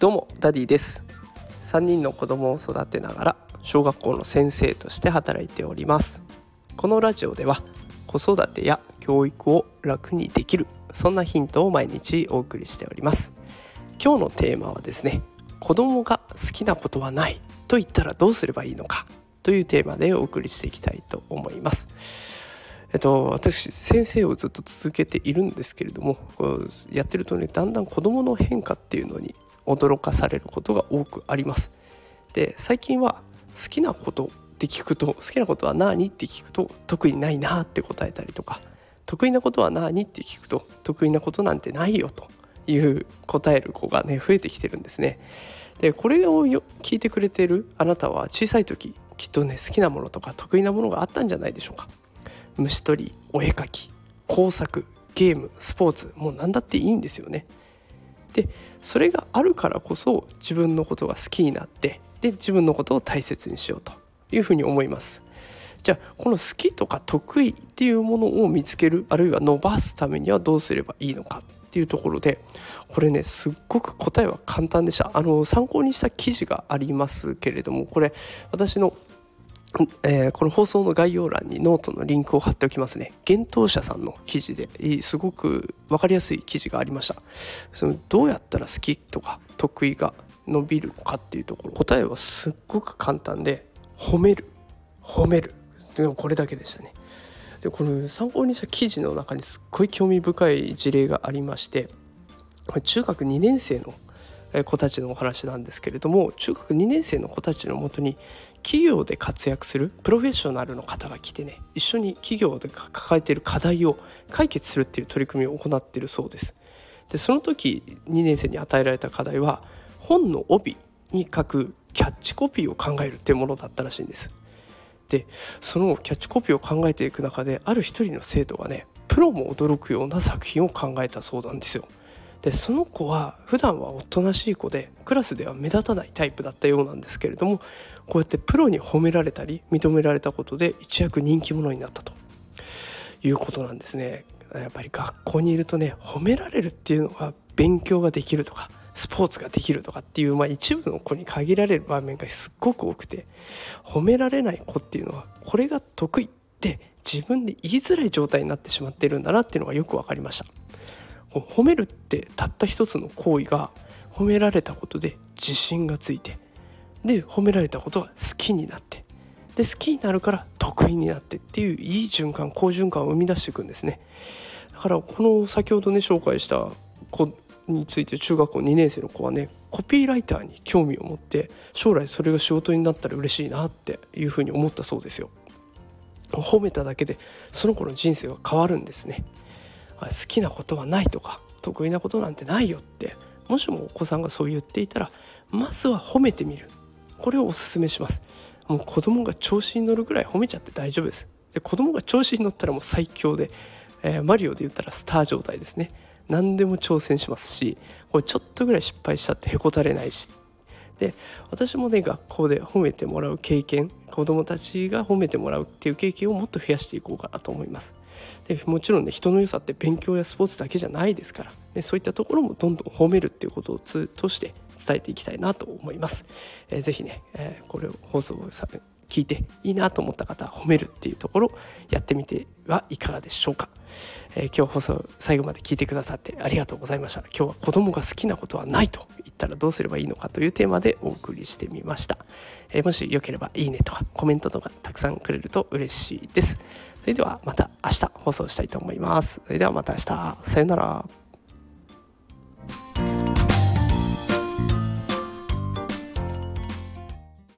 どうもダディです。3人の子供を育てながら小学校の先生として働いております。このラジオでは子育てや教育を楽にできるそんなヒントを毎日お送りしております。今日のテーマはですね子供が好きなことはないと言ったらどうすればいいのかというテーマでお送りしていきたいと思います。えっと、私先生をずっと続けているんですけれどもやってるとねだんだん子どもの変化っていうのに驚かされることが多くあります。で最近は好きなことって聞くと好きなことは何って聞くと特にないなって答えたりとか得意なことは何って聞くと得意なことなんてないよという答える子がね増えてきてるんですね。でこれをよ聞いてくれてるあなたは小さい時きっとね好きなものとか得意なものがあったんじゃないでしょうか。虫取りお絵描き工作ゲームスポーツもう何だっていいんですよね。でそれがあるからこそ自分のことが好きになってで自分のことを大切にしようというふうに思います。じゃあこの好きとか得意っていうものを見つけるあるいは伸ばすためにはどうすればいいのかっていうところでこれねすっごく答えは簡単でした。あの参考にした記事がありますけれどもこれ私のえー、この放送の概要欄にノートのリンクを貼っておきますね。幻冬舎さんの記事ですごく分かりやすい記事がありました。そのどうやったら好きとか得意が伸びるのかっていうところ答えはすっごく簡単で褒める褒めるでもこれだけでしたね。でこの参考にした記事の中にすっごい興味深い事例がありまして中学2年生の子たちのお話なんですけれども中学2年生の子たちのもとに企業で活躍するプロフェッショナルの方が来てね一緒に企業で抱えている課題を解決するっていう取り組みを行っているそうです。でその時2年生に与えられた課題は本の帯に書くキャッチコピーを考えるっていうものだったらしいんです。でそのキャッチコピーを考えていく中である一人の生徒がねプロも驚くような作品を考えたそうなんですよ。でその子は普段はおとなしい子でクラスでは目立たないタイプだったようなんですけれどもこうやってプロに褒められたり認められたことで一躍人気者になったということなんですね。やっぱり学校にいるとね褒められるっていうのが勉強ができるとかスポーツができるとかっていう、まあ、一部の子に限られる場面がすっごく多くて褒められない子っていうのはこれが得意って自分で言いづらい状態になってしまっているんだなっていうのがよく分かりました。褒めるってたった一つの行為が褒められたことで自信がついてで褒められたことが好きになってで好きになるから得意になってっていういい循環好循環を生み出していくんですね。だからこの先ほどね紹介した子について中学校2年生の子はねコピーライターに興味を持って将来それが仕事になったら嬉しいなっていうふうに思ったそうですよ。褒めただけでその子の人生は変わるんですね。好きなことはないとか得意なことなんてないよってもしもお子さんがそう言っていたらまずは褒めてみる。これをおすすめします。もう子供が調子に乗るぐらい褒めちゃって大丈夫です。で子供が調子に乗ったらもう最強で、えー、マリオで言ったらスター状態ですね。何でも挑戦しますしこれちょっとぐらい失敗したってへこたれないしで私もね学校で褒めてもらう経験子どもたちが褒めてもらうっていう経験をもっと増やしていこうかなと思います。でもちろんね人の良さって勉強やスポーツだけじゃないですから。でそういったところもどんどん褒めるっていうことを通して伝えていきたいなと思います、えー、ぜね、えー、これを放送聞いていいなと思った方は褒めるっていうところやってみてはいかがでしょうか、えー、今日放送最後まで聞いてくださってありがとうございました。今日は子供が好きなことはないと言ったらどうすればいいのかというテーマでお送りしてみました、えー、もしよければいいねとかコメントとかたくさんくれると嬉しいです。それではまた明日放送したいと思います。それではまた明日。さよなら。